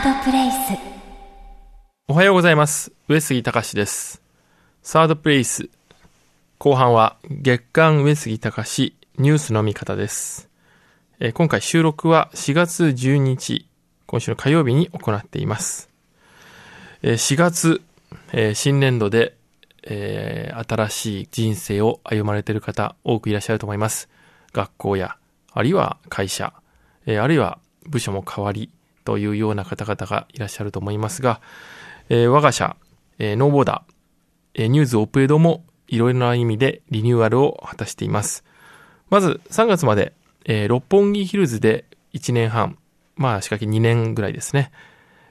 ードプレイスおはようございます。上杉隆です。サードプレイス。後半は月刊上杉隆ニュースの見方です。え今回収録は4月12日、今週の火曜日に行っています。え4月、え新年度で、えー新しい人生を歩まれている方多くいらっしゃると思います。学校や、あるいは会社、えあるいは部署も変わりというような方々がいらっしゃると思いますが、えー我が社、えーノーボーダー、えーニューズオペエドもいろいろな意味でリニューアルを果たしています。まず3月まで、えー六本木ヒルズで1年半、まあ仕掛け2年ぐらいですね、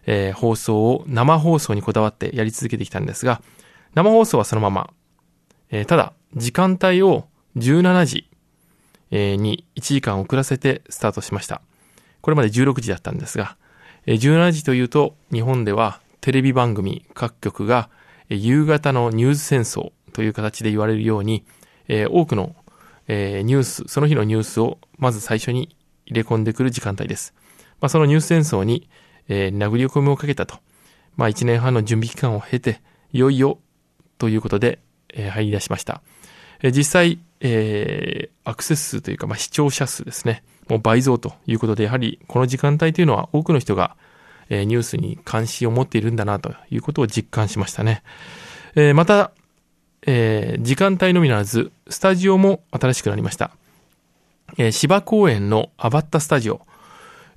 えー放送を生放送にこだわってやり続けてきたんですが、生放送はそのまま、えーただ時間帯を17時、に1時間遅らせてスタートしました。これまで16時だったんですが、17時というと日本ではテレビ番組各局が夕方のニュース戦争という形で言われるように、多くの、ニュース、その日のニュースをまず最初に入れ込んでくる時間帯です。まあ、そのニュース戦争に、殴り込みをかけたと。まあ、1年半の準備期間を経て、いよいよということで、入り出しました。実際、アクセス数というか、まあ、視聴者数ですね。もう倍増ということで、やはりこの時間帯というのは多くの人が、えニュースに関心を持っているんだなということを実感しましたね。えまた、え時間帯のみならず、スタジオも新しくなりました。え芝公園のアバッタスタジオ。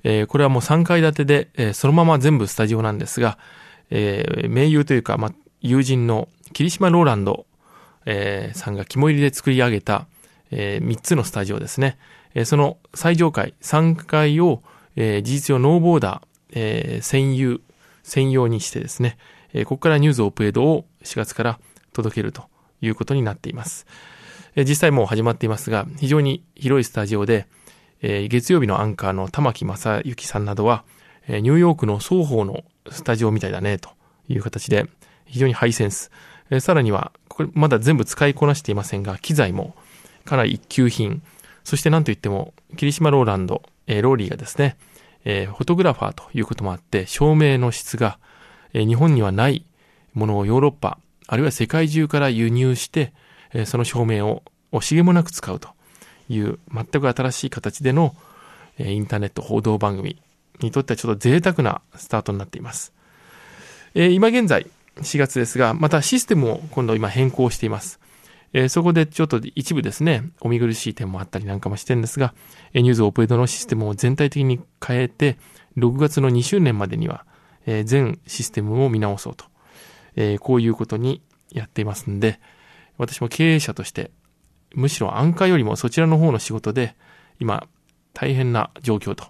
えこれはもう3階建てで、えそのまま全部スタジオなんですが、えー盟友というか、ま、友人の霧島ローランド、えさんが肝入りで作り上げた、え3つのスタジオですね。えその最上階、3階を、え事実上ノーボーダー、え専有、専用にしてですね、えここからニュースオープエイドを4月から届けるということになっています。え実際もう始まっていますが、非常に広いスタジオで、え月曜日のアンカーの玉木正幸さんなどは、えニューヨークの双方のスタジオみたいだね、という形で、非常にハイセンス。えさらには、これまだ全部使いこなしていませんが、機材もかなり一級品。そしてなんといっても、霧島ローランド、えーローリーがですね、えーフォトグラファーということもあって、照明の質が、えー日本にはないものをヨーロッパ、あるいは世界中から輸入して、えーその照明を惜しげもなく使うという、全く新しい形での、えーインターネット報道番組にとってはちょっと贅沢なスタートになっています。えー今現在、4月ですが、またシステムを今度今変更しています。えーそこでちょっと一部ですね、お見苦しい点もあったりなんかもしてるんですが、えーニュースオープエドのシステムを全体的に変えて、6月の2周年までには、えー全システムを見直そうと、えーこういうことにやっていますんで、私も経営者として、むしろアンカーよりもそちらの方の仕事で、今、大変な状況と。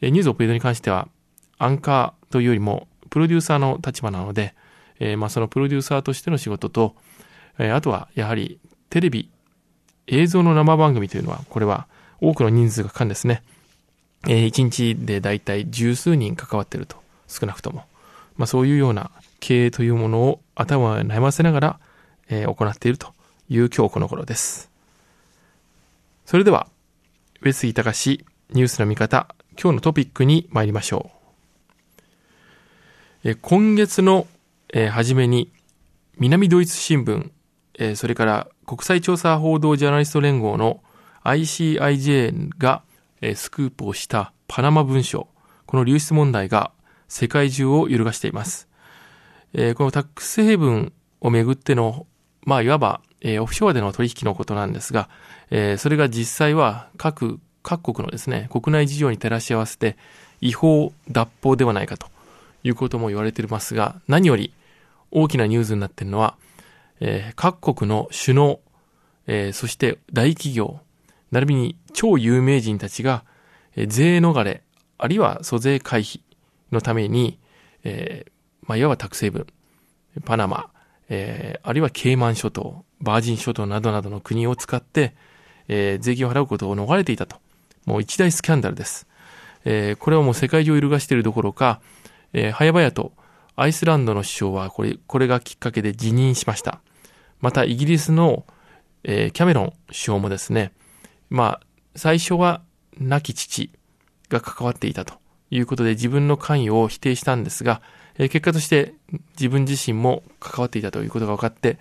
えニュースオープエイドに関しては、アンカーというよりも、プロデューサーの立場なので、えーまあそのプロデューサーとしての仕事と、えあとはやはりテレビ、映像の生番組というのは、これは多くの人数がかかるんですね。えー一日でだいたい十数人関わってると、少なくとも。まあそういうような経営というものを頭を悩ませながら、えー行っているという今日この頃です。それでは、上杉隆ニュースの見方、今日のトピックに参りましょう。えー今月の、えー初めに、南ドイツ新聞、えーそれから国際調査報道ジャーナリスト連合の ICIJ が、えースクープをしたパナマ文書、この流出問題が世界中を揺るがしています。えーこのタックスヘイブンをめぐっての、まあ、いわば、えーオフショアでの取引のことなんですが、えーそれが実際は各、各国のですね、国内事情に照らし合わせて違法、脱法ではないかということも言われていますが、何より大きなニュースになっているのは、えー各国の首脳、えーそして大企業、並びに超有名人たちが、えー税逃れ、あるいは租税回避のために、えーまあ、いわばタクセブン、パナマ、えーあるいはケイマン諸島、バージン諸島などなどの国を使って、えー税金を払うことを逃れていたと。もう一大スキャンダルです。えーこれはもう世界中を揺るがしているどころか、えー早々とアイスランドの首相はこれ、これがきっかけで辞任しました。またイギリスの、えーキャメロン首相もですね、まあ、最初は亡き父が関わっていたということで自分の関与を否定したんですが、え結果として自分自身も関わっていたということが分かって、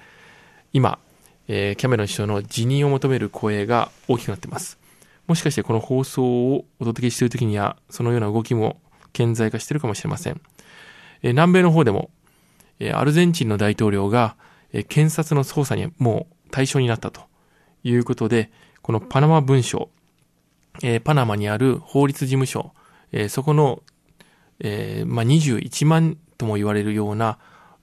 今、えキャメロン首相の辞任を求める声が大きくなっています。もしかしてこの放送をお届けしている時には、そのような動きも顕在化しているかもしれません。え南米の方でも、えアルゼンチンの大統領が、え検察の捜査にもう対象になったということで、このパナマ文書、え、パナマにある法律事務所、え、そこの、え、まあ、21万とも言われるような、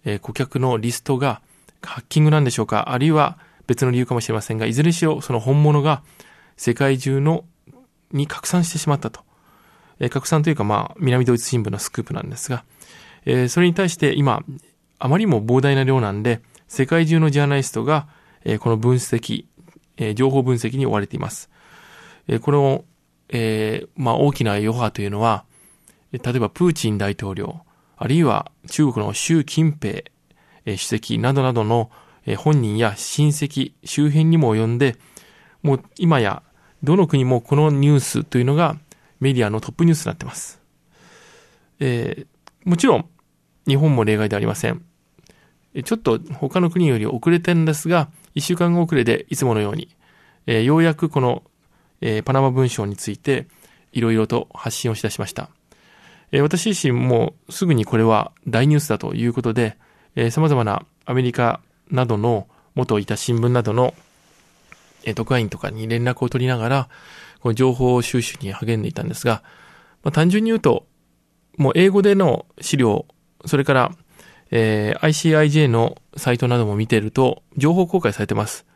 え顧客のリストがハッキングなんでしょうかあるいは別の理由かもしれませんが、いずれにしろその本物が世界中のに拡散してしまったと。え拡散というか、まあ、南ドイツ新聞のスクープなんですが、えそれに対して今、あまりにも膨大な量なんで、世界中のジャーナリストが、えこの分析、え情報分析に追われています。えこの、えー、まあ、大きな余波というのは、例えばプーチン大統領、あるいは中国の習近平、え主席などなどの、え本人や親戚、周辺にも及んで、もう今やどの国もこのニュースというのがメディアのトップニュースになっています。えー、もちろん日本も例外ではありません。ちょっと他の国より遅れてるんですが、一週間後遅れでいつものように、えー、ようやくこのえー、パナマ文書についていろいろと発信をしだしました。えー、私自身もすぐにこれは大ニュースだということで、えー、様々なアメリカなどの元いた新聞などの、えー、特派員とかに連絡を取りながら、この情報収集に励んでいたんですが、まあ、単純に言うと、もう英語での資料、それから、えー、ICIJ のサイトなども見ていると、情報公開されてます。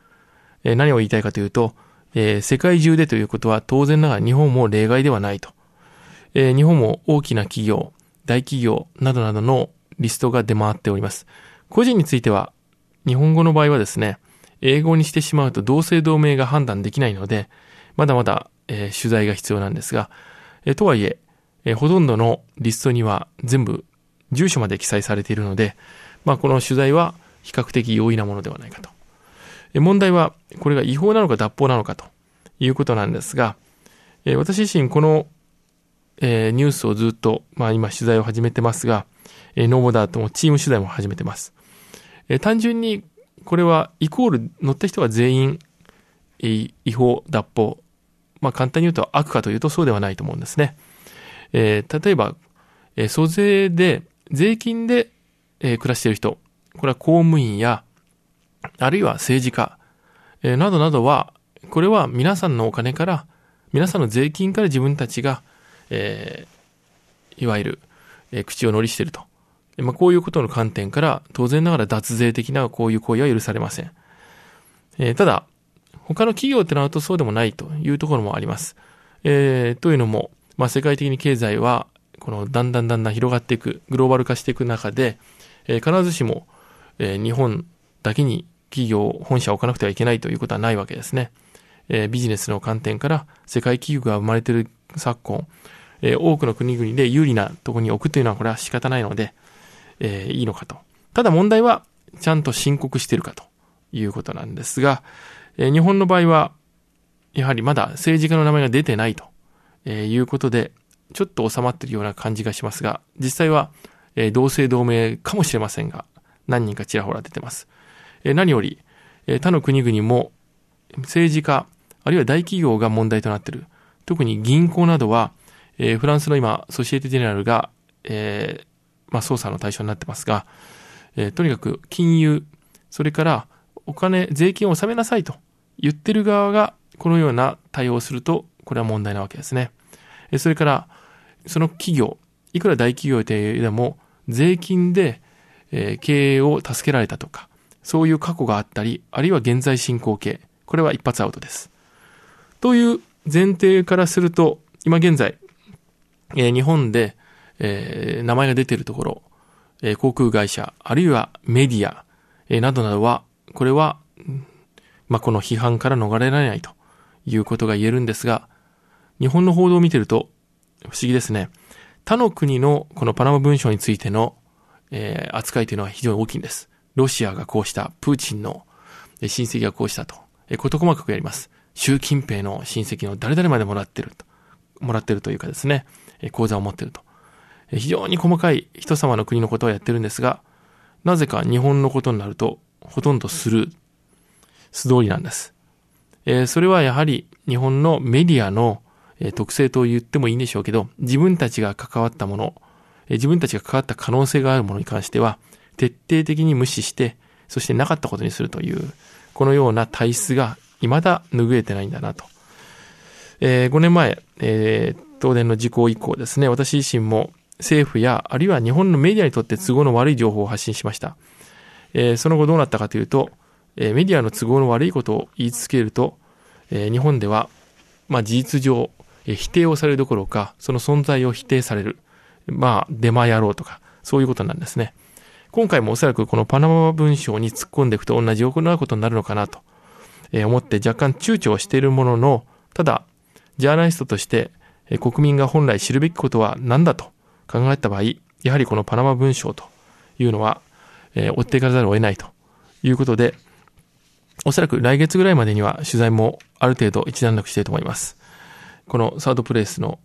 えー、何を言いたいかというと、えー、世界中でということは当然ながら日本も例外ではないと。えー、日本も大きな企業、大企業などなどのリストが出回っております。個人については、日本語の場合はですね、英語にしてしまうと同姓同名が判断できないので、まだまだ、えー、取材が必要なんですが、えー、とはいええー、ほとんどのリストには全部住所まで記載されているので、まあこの取材は比較的容易なものではないかと問題は、これが違法なのか脱法なのかということなんですが、私自身この、えニュースをずっと、まあ今取材を始めてますが、えノーボダーともチーム取材も始めてます。え単純にこれはイコール乗った人は全員、え違法、脱法。まあ簡単に言うと悪かというとそうではないと思うんですね。えー、例えば、えー、租税で、税金で、えー、暮らしている人。これは公務員やあるいは政治家、えー、などなどは、これは皆さんのお金から、皆さんの税金から自分たちが、えー、いわゆる、えー、口を乗りしていると。まあ、こういうことの観点から、当然ながら脱税的なこういう行為は許されません。えー、ただ、他の企業ってなるとそうでもないというところもあります。えー、というのも、まあ、世界的に経済は、このだんだんだんだん広がっていく、グローバル化していく中で、えー、必ずしも、えー、日本だけに企業、本社を置かなくてはいけないということはないわけですね。えー、ビジネスの観点から世界企業が生まれている昨今、えー、多くの国々で有利なとこに置くというのはこれは仕方ないので、えー、いいのかと。ただ問題は、ちゃんと申告しているかということなんですが、えー、日本の場合は、やはりまだ政治家の名前が出てないと、えいうことで、ちょっと収まっているような感じがしますが、実際は、えー、同姓同名かもしれませんが、何人かちらほら出てます。え何より、え他の国々も政治家、あるいは大企業が問題となっている。特に銀行などは、えフランスの今、ソシエテ・ジェネラルが、えー、まあ、捜査の対象になってますが、えー、とにかく金融、それからお金、税金を納めなさいと言ってる側がこのような対応をすると、これは問題なわけですね。えそれから、その企業、いくら大企業でも、税金で、えー、経営を助けられたとか、そういう過去があったり、あるいは現在進行形。これは一発アウトです。という前提からすると、今現在、えー、日本で、えー、名前が出ているところ、えー、航空会社、あるいはメディア、えー、などなどは、これは、まあ、この批判から逃れられないということが言えるんですが、日本の報道を見てると、不思議ですね。他の国のこのパナマ文書についての、えー、扱いというのは非常に大きいんです。ロシアがこうした、プーチンの親戚がこうしたと、え事細かくやります。習近平の親戚の誰々までもらってると、もらってるというかですね、え口座を持ってると。非常に細かい人様の国のことをやってるんですが、なぜか日本のことになると、ほとんどスルー、素通りなんです。えー、それはやはり日本のメディアの、え、特性と言ってもいいんでしょうけど、自分たちが関わったもの、え、自分たちが関わった可能性があるものに関しては、徹底的に無視して、そしてなかったことにするという、このような体質が未だ拭えてないんだなと。えー、5年前、えー、東電の事故以降ですね、私自身も政府や、あるいは日本のメディアにとって都合の悪い情報を発信しました。えー、その後どうなったかというと、え、メディアの都合の悪いことを言い続けると、え、日本では、まあ、事実上、否定をされるどころか、その存在を否定される。まあ、デマ野郎とか、そういうことなんですね。今回もおそらくこのパナマ文章に突っ込んでいくと同じようなことになるのかなと、え、思って若干躊躇しているものの、ただ、ジャーナリストとして、え、国民が本来知るべきことは何だと考えた場合、やはりこのパナマ文章というのは、えー、追っていかざるを得ないということで、おそらく来月ぐらいまでには取材もある程度一段落していると思います。このサードプレイスの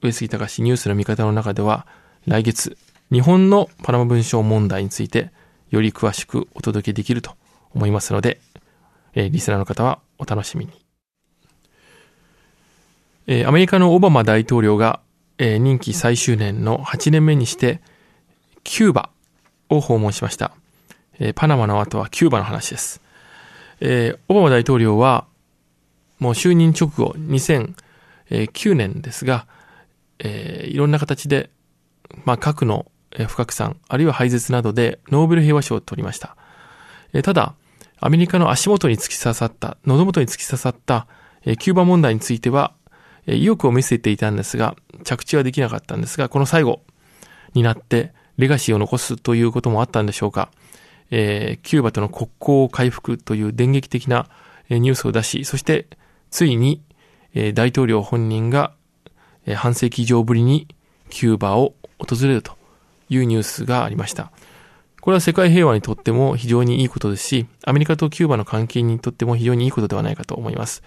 上杉隆ニュースの見方の中では、来月、日本のパナマ文章問題について、より詳しくお届けできると思いますので、えー、リスナーの方はお楽しみに。えー、アメリカのオバマ大統領がえー、任期最終年の8年目にして、キューバを訪問しました。えー、パナマの後はキューバの話です。えー、オバマ大統領は、もう就任直後、2000 2009年ですが、えー、いろんな形で、まあ、核の不拡散、あるいは廃絶などでノーベル平和賞を取りました。えー、ただ、アメリカの足元に突き刺さった、喉元に突き刺さった、えー、キューバ問題についてはえ、意欲を見せていたんですが、着地はできなかったんですが、この最後になってレガシーを残すということもあったんでしょうか。えー、キューバとの国交を回復という電撃的なニュースを出し、そしてついに、え、大統領本人が、え、半世紀以上ぶりにキューバを訪れるというニュースがありました。これは世界平和にとっても非常にいいことですし、アメリカとキューバの関係にとっても非常にいいことではないかと思います。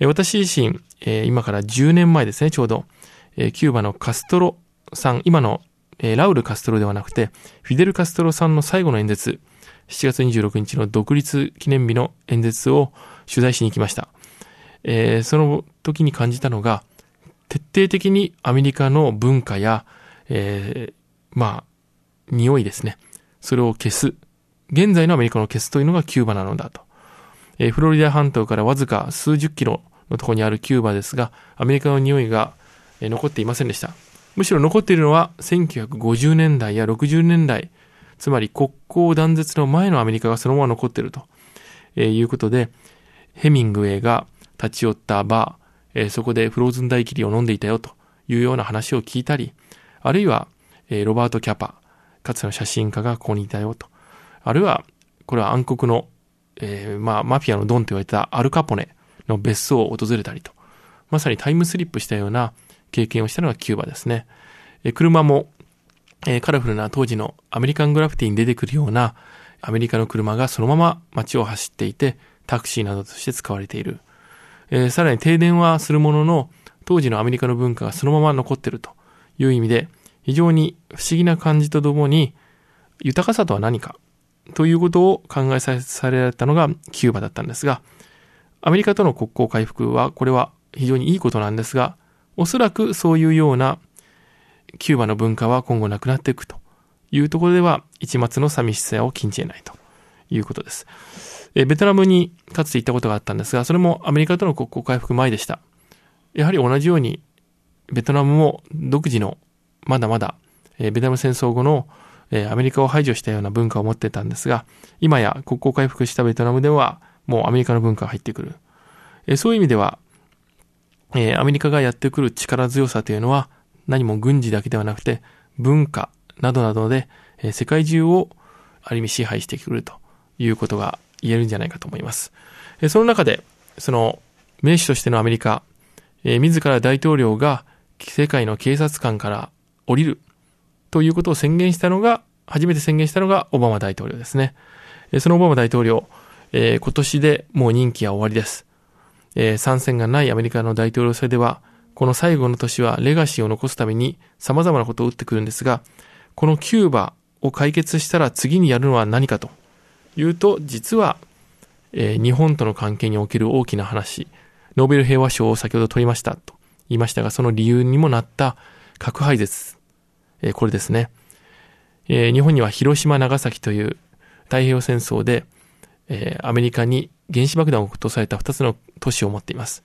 私自身、今から10年前ですね、ちょうど、キューバのカストロさん、今のラウル・カストロではなくて、フィデル・カストロさんの最後の演説、7月26日の独立記念日の演説を取材しに行きました。えその時に感じたのが、徹底的にアメリカの文化や、えー、まあ、匂いですね。それを消す。現在のアメリカの消すというのがキューバなのだと。えー、フロリダ半島からわずか数十キロのところにあるキューバですが、アメリカの匂いがえ残っていませんでした。むしろ残っているのは1950年代や60年代、つまり国交断絶の前のアメリカがそのまま残っていると、えいうことで、ヘミングウェイが立ち寄ったバー、えそこでフローズンダイキリを飲んでいたよというような話を聞いたり、あるいは、えロバート・キャパ、かつての写真家がここにいたよと。あるいは、これは暗黒の、えー、まあ、マフィアのドンと言われたアルカポネ、の別荘を訪れたりと、まさにタイムスリップしたような経験をしたのがキューバですね。え車も、えカラフルな当時のアメリカングラフィティに出てくるようなアメリカの車がそのまま街を走っていて、タクシーなどとして使われている。えー、さらに停電はするものの、当時のアメリカの文化がそのまま残っているという意味で、非常に不思議な感じとともに、豊かさとは何かということを考えさせられたのがキューバだったんですが、アメリカとの国交回復は、これは非常にいいことなんですが、おそらくそういうようなキューバの文化は今後なくなっていくというところでは、一末の寂しさを禁じ得ないということです。えベトナムにかつて行ったことがあったんですが、それもアメリカとの国交回復前でした。やはり同じように、ベトナムも独自の、まだまだ、えベトナム戦争後の、えアメリカを排除したような文化を持ってたんですが、今や国交回復したベトナムでは、もうアメリカの文化が入ってくる。えそういう意味では、えアメリカがやってくる力強さというのは何も軍事だけではなくて文化などなどで、え世界中をある意味支配してくるということが言えるんじゃないかと思います。その中で、その名手としてのアメリカ、自ら大統領が世界の警察官から降りるということを宣言したのが、初めて宣言したのがオバマ大統領ですね。そのオバマ大統領、え、今年でもう任期は終わりです。参戦がないアメリカの大統領選では、この最後の年はレガシーを残すために様々なことを打ってくるんですが、このキューバを解決したら次にやるのは何かというと、実は、えー、日本との関係における大きな話、ノーベル平和賞を先ほど取りましたと言いましたが、その理由にもなった核廃絶、えー、これですね。えー、日本には広島、長崎という太平洋戦争で、えー、アメリカに原子爆弾を落とされた2つの都市を持っています。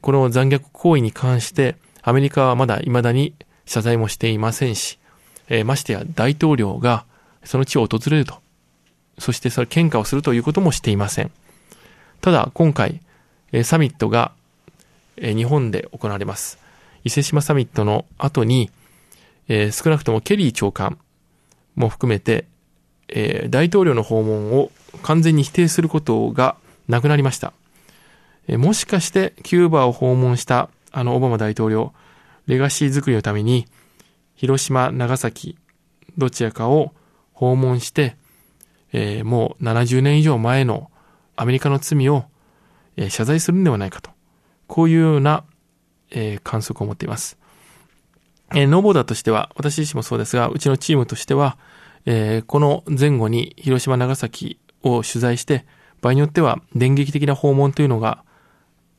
この残虐行為に関して、アメリカはまだ未だに謝罪もしていませんし、えー、ましてや大統領がその地を訪れると、そしてそれ喧嘩をするということもしていません。ただ、今回、サミットが、日本で行われます。伊勢志摩サミットの後に、少なくともケリー長官も含めて、大統領の訪問を完全に否定することがなくなりました。もしかしてキューバを訪問したあのオバマ大統領、レガシー作りのために、広島、長崎、どちらかを訪問して、えー、もう70年以上前のアメリカの罪を、えー、謝罪するんではないかと。こういうような、えー、観測を持っています。えー、ノーボーダーとしては、私自身もそうですが、うちのチームとしては、えー、この前後に広島、長崎を取材して、場合によっては電撃的な訪問というのが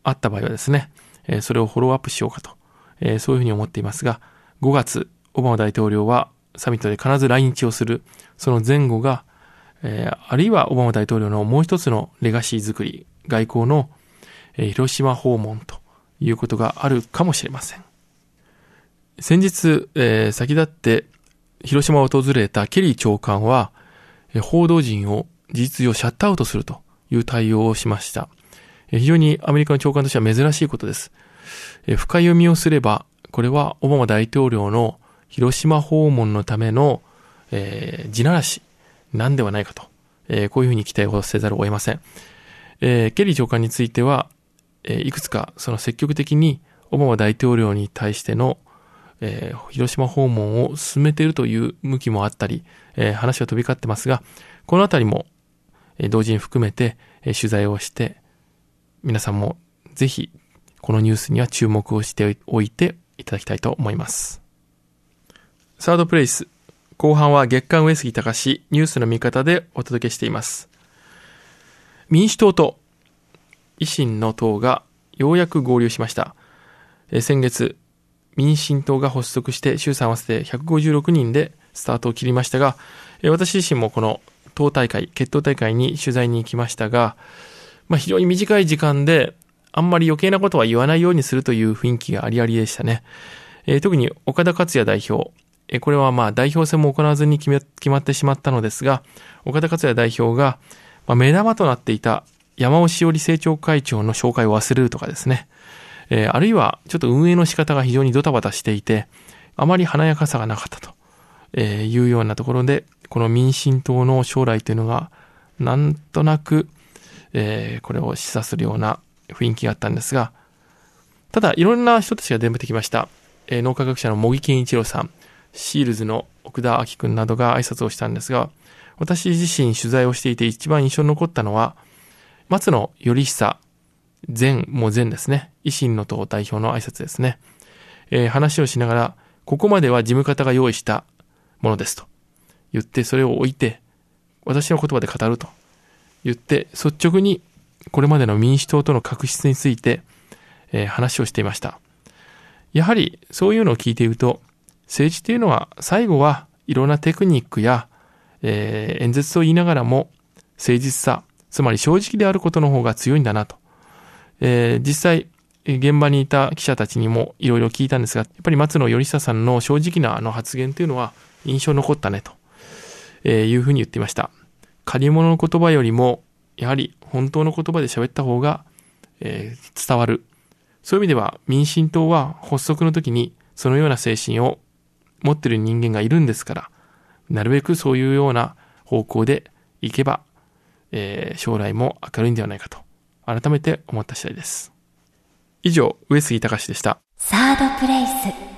あった場合はですね、えー、それをフォローアップしようかと、えー、そういうふうに思っていますが、5月、オバマ大統領はサミットで必ず来日をする、その前後が、えー、あるいはオバマ大統領のもう一つのレガシー作り、外交の、えー、広島訪問ということがあるかもしれません。先日、えー、先立って広島を訪れたケリー長官はえ、報道陣を事実上シャットアウトするという対応をしました。非常にアメリカの長官としては珍しいことです。え深読みをすれば、これはオバマ大統領の広島訪問のための、えー、地ならしなんではないかと、えー、こういうふうに期待をせざるを得ません。えー、ケリー長官については、えー、いくつかその積極的にオバマ大統領に対してのえー、広島訪問を進めているという向きもあったり、えー、話は飛び交ってますが、このあたりも、えー、同時に含めて、えー、取材をして、皆さんもぜひ、このニュースには注目をしておいていただきたいと思います。サードプレイス。後半は月刊上杉隆ニュースの見方でお届けしています。民主党と維新の党がようやく合流しました。え先月、民進党が発足して衆参合わせて156人でスタートを切りましたが、え私自身もこの党大会、決闘大会に取材に行きましたが、まあ、非常に短い時間であんまり余計なことは言わないようにするという雰囲気がありありでしたね。えー、特に岡田克也代表、え、これはまあ代表選も行わずに決め決まってしまったのですが、岡田克也代表が、まあ、目玉となっていた山尾志織政調会長の紹介を忘れるとかですね。え、あるいはちょっと運営の仕方が非常にドタバタしていて、あまり華やかさがなかったと、えいうようなところで、この民進党の将来というのが、なんとなく、え、これを示唆するような雰囲気があったんですが、ただ、いろんな人たちが出てきました。え、脳科学者の茂木健一郎さん、シールズの奥田明君などが挨拶をしたんですが、私自身取材をしていて一番印象に残ったのは、松野頼久前、もう前ですね。維新の党代表の挨拶ですね。えー、話をしながら、ここまでは事務方が用意したものですと言って、それを置いて、私の言葉で語ると言って、率直にこれまでの民主党との確執について、えー、話をしていました。やはりそういうのを聞いていると、政治っていうのは最後はいろんなテクニックや、えー、演説と言いながらも誠実さ、つまり正直であることの方が強いんだなと。えー、実際、現場にいた記者たちにもいろいろ聞いたんですが、やっぱり松野頼久さんの正直なあの発言というのは印象残ったねと、えー、いうふうに言っていました。借り物の言葉よりも、やはり本当の言葉で喋った方が、えー、伝わる。そういう意味では民進党は発足の時にそのような精神を持ってる人間がいるんですから、なるべくそういうような方向でいけば、えー、将来も明るいんではないかと改めて思った次第です。以上、上杉隆でした。サードプレイス。